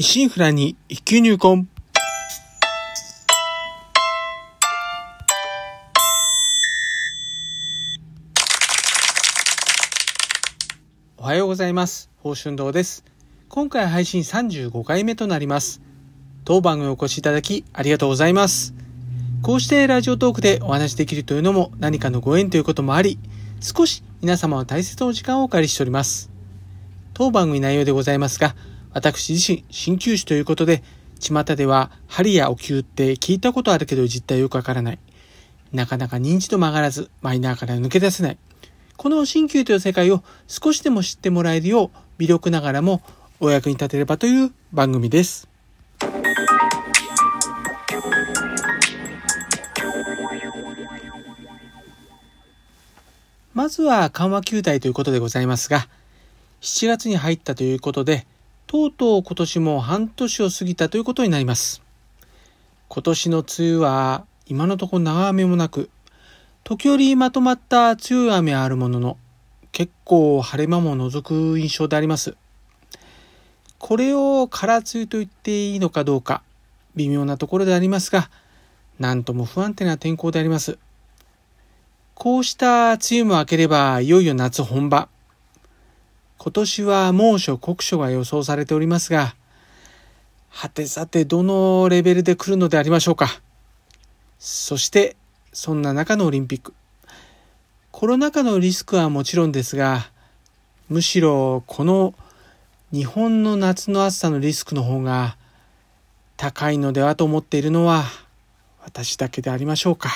一心不乱に一級入魂。おはようございます。宝春堂です。今回配信35回目となります。当番組お越しいただきありがとうございます。こうしてラジオトークでお話しできるというのも何かのご縁ということもあり、少し皆様の大切なお時間をお借りしております。当番組内容でございますが、私自身、鍼灸師ということで、巷では針やお灸って聞いたことあるけど実態よくわからない。なかなか認知度も上がらず、マイナーから抜け出せない。この鍼灸という世界を少しでも知ってもらえるよう、微力ながらもお役に立てればという番組です。まずは緩和球体ということでございますが、7月に入ったということで、とうとう今年も半年を過ぎたということになります。今年の梅雨は今のところ長雨もなく、時折まとまった強い雨はあるものの、結構晴れ間も除く印象であります。これを空梅雨と言っていいのかどうか、微妙なところでありますが、なんとも不安定な天候であります。こうした梅雨も明ければ、いよいよ夏本番。今年は猛暑、酷暑が予想されておりますが、はてさてどのレベルで来るのでありましょうか。そして、そんな中のオリンピック。コロナ禍のリスクはもちろんですが、むしろこの日本の夏の暑さのリスクの方が高いのではと思っているのは私だけでありましょうか。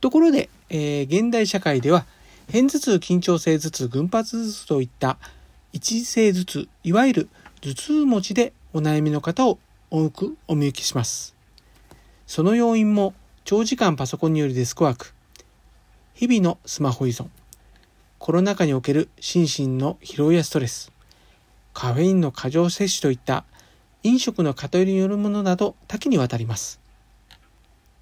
ところで、えー現代社会では片頭痛、緊張性頭痛、群発頭痛といった一時性頭痛、いわゆる頭痛持ちでお悩みの方を多くお見受けします。その要因も長時間パソコンによるデスクワーク、日々のスマホ依存、コロナ禍における心身の疲労やストレス、カフェインの過剰摂取といった飲食の偏りによるものなど多岐にわたります。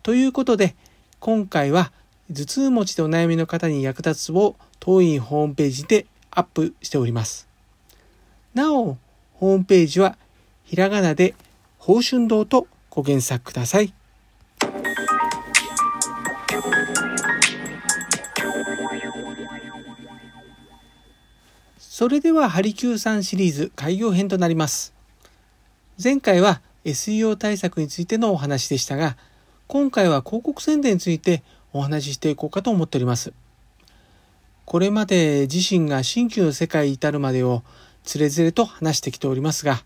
ということで、今回は頭痛持ちでお悩みの方に役立つを当院ホームページでアップしております。なお、ホームページはひらがなで宝春堂とご検索ください。それでは、ハリキューさんシリーズ開業編となります。前回は SEO 対策についてのお話でしたが、今回は広告宣伝についてお話ししていこうかと思っております。これまで自身が新旧の世界に至るまでをつれづれと話してきておりますが、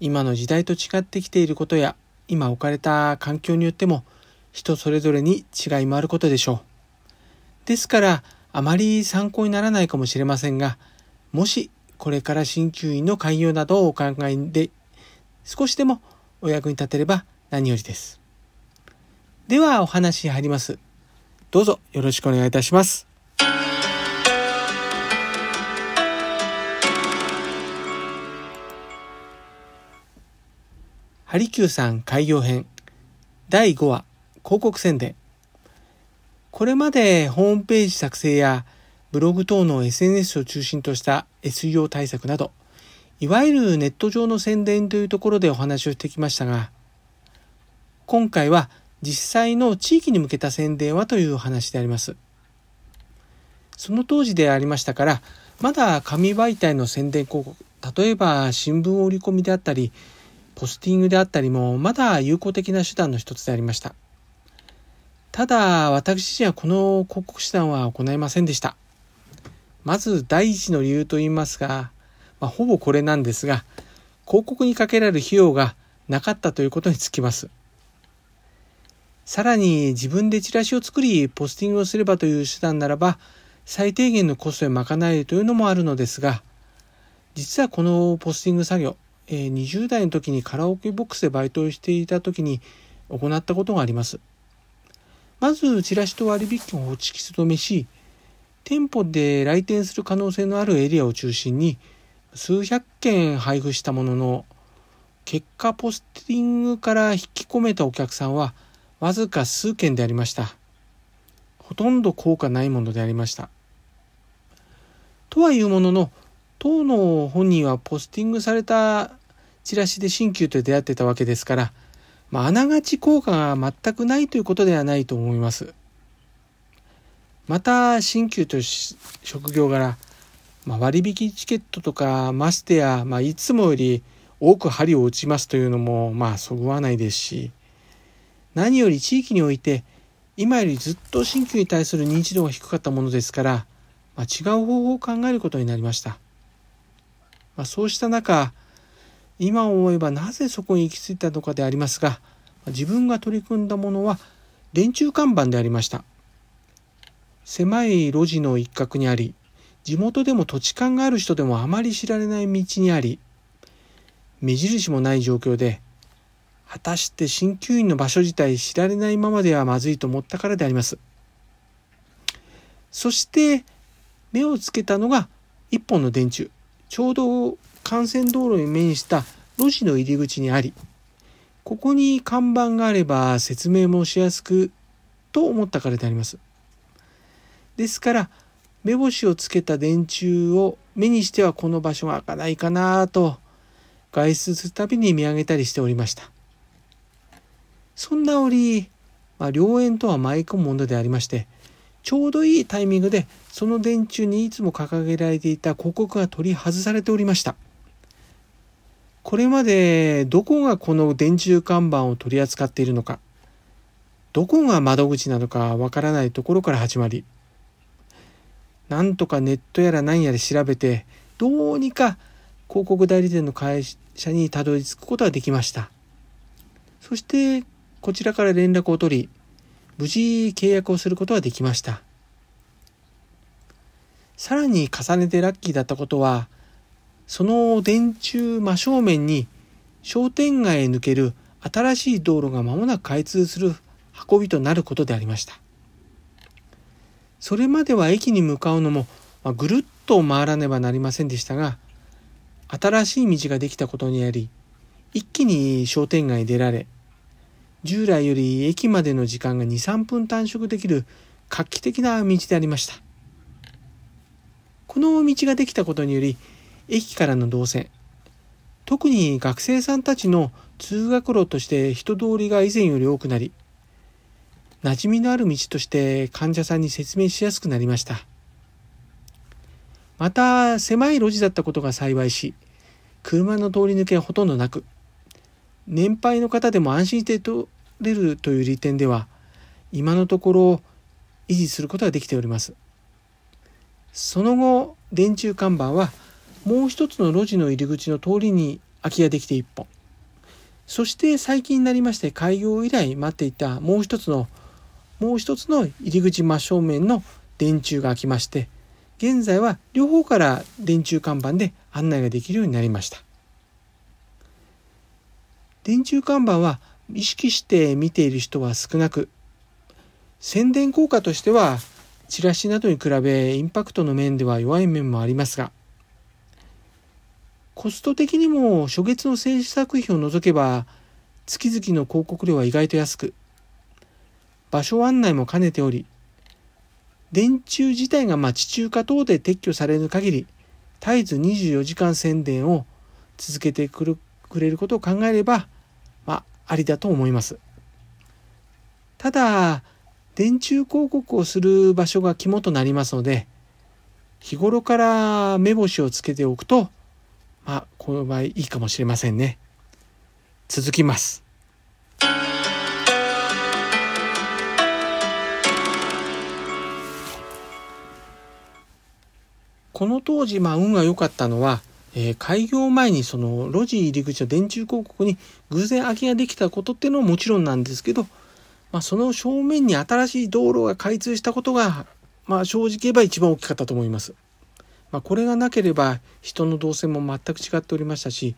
今の時代と違ってきていることや、今置かれた環境によっても人それぞれに違いもあることでしょう。ですから、あまり参考にならないかもしれませんが、もしこれから鍼灸院の開業などをお考えで、少しでもお役に立てれば何よりです。ではお話に入ります。どうぞよろしくお願いいたします。ハリキューさん開業編第5話広告宣伝これまでホームページ作成やブログ等の SNS を中心とした SEO 対策などいわゆるネット上の宣伝というところでお話をしてきましたが今回は実際の地域に向けた宣伝はというお話であります。その当時でありましたから、まだ紙媒体の宣伝広告、例えば新聞折り込みであったり、ポスティングであったりも、まだ有効的な手段の一つでありました。ただ、私自身はこの広告手段は行いませんでした。まず第一の理由といいますが、まあ、ほぼこれなんですが、広告にかけられる費用がなかったということにつきます。さらに自分でチラシを作りポスティングをすればという手段ならば最低限のコストで賄えるというのもあるのですが実はこのポスティング作業20代の時にカラオケボックスでバイトをしていた時に行ったことがあります。まずチラシと割引を突き止めし店舗で来店する可能性のあるエリアを中心に数百件配布したものの結果ポスティングから引き込めたお客さんはわずか数件でありました。ほとんど効果ないものでありました。とはいうものの、当の本人はポスティングされたチラシで新旧と出会ってたわけですから、まあ、あながち効果が全くないということではないと思います。また、新旧と職業柄、まあ、割引チケットとか、ましてや、まあ、いつもより多く針を打ちますというのも、まあ、そぐわないですし、何より地域において、今よりずっと新旧に対する認知度が低かったものですから、まあ、違う方法を考えることになりました。まあ、そうした中、今思えばなぜそこに行き着いたのかでありますが、自分が取り組んだものは電柱看板でありました。狭い路地の一角にあり、地元でも土地勘がある人でもあまり知られない道にあり、目印もない状況で、果たして鍼灸院の場所自体知られないままではまずいと思ったからであります。そして目をつけたのが一本の電柱。ちょうど幹線道路に面した路地の入り口にあり、ここに看板があれば説明もしやすくと思ったからであります。ですから、目星をつけた電柱を目にしてはこの場所が開かないかなと外出するたびに見上げたりしておりました。そんな折、まあ、良縁とは舞い込むものでありまして、ちょうどいいタイミングでその電柱にいつも掲げられていた広告が取り外されておりました。これまでどこがこの電柱看板を取り扱っているのか、どこが窓口なのかわからないところから始まり、なんとかネットやら何やら調べて、どうにか広告代理店の会社にたどり着くことができました。そしてこちらから連絡を取り、無事契約をすることができました。さらに重ねてラッキーだったことは、その電柱真正面に商店街へ抜ける新しい道路が間もなく開通する運びとなることでありました。それまでは駅に向かうのも、まあ、ぐるっと回らねばなりませんでしたが、新しい道ができたことにより、一気に商店街に出られ、従来より駅までの時間が2、3分短縮できる画期的な道でありました。この道ができたことにより、駅からの動線、特に学生さんたちの通学路として人通りが以前より多くなり、馴染みのある道として患者さんに説明しやすくなりました。また、狭い路地だったことが幸いし、車の通り抜けはほとんどなく、年配の方でも安心して通れるという利点では、今のところ維持することができております。その後、電柱看板は、もう一つの路地の入り口の通りに空き家できて一本。そして最近になりまして開業以来待っていたもう一つのもう一つの入り口真正面の電柱が開きまして、現在は両方から電柱看板で案内ができるようになりました。電柱看板は意識して見ている人は少なく、宣伝効果としてはチラシなどに比べインパクトの面では弱い面もありますが、コスト的にも初月の制作費を除けば月々の広告料は意外と安く、場所案内も兼ねており、電柱自体が町中華等で撤去される限り、絶えず24時間宣伝を続けてくれることを考えれば、あ、りだと思います。ただ、電柱広告をする場所が肝となりますので、日頃から目星をつけておくと、まあ、この場合いいかもしれませんね。続きます。この当時、まあ、運が良かったのは、えー、開業前にその路地入り口の電柱広告に偶然空きができたことっていうのももちろんなんですけど、まあ、その正面に新しい道路が開通したことが、まあ、正直言えば一番大きかったと思います。まあ、これがなければ人の動線も全く違っておりましたし、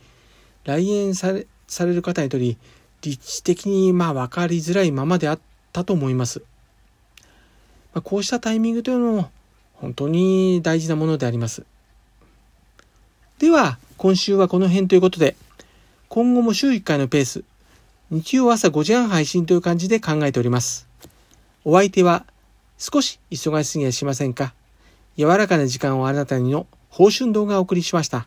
来園されされる方にとり、立地的にまあ分かりづらいままであったと思います。まあ、こうしたタイミングというのも本当に大事なものであります。では、今週はこの辺ということで、今後も週1回のペース、日曜朝5時半配信という感じで考えております。お相手は少し忙しすぎやしませんか柔らかな時間をあなたにの宝春動画をお送りしました。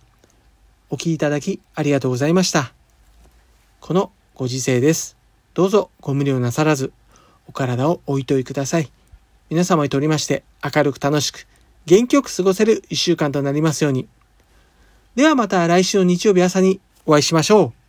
お聴きいただきありがとうございました。このご時世です。どうぞご無理をなさらず、お体をおいといください。皆様にとりまして明るく楽しく、元気よく過ごせる一週間となりますように。ではまた来週の日曜日朝にお会いしましょう。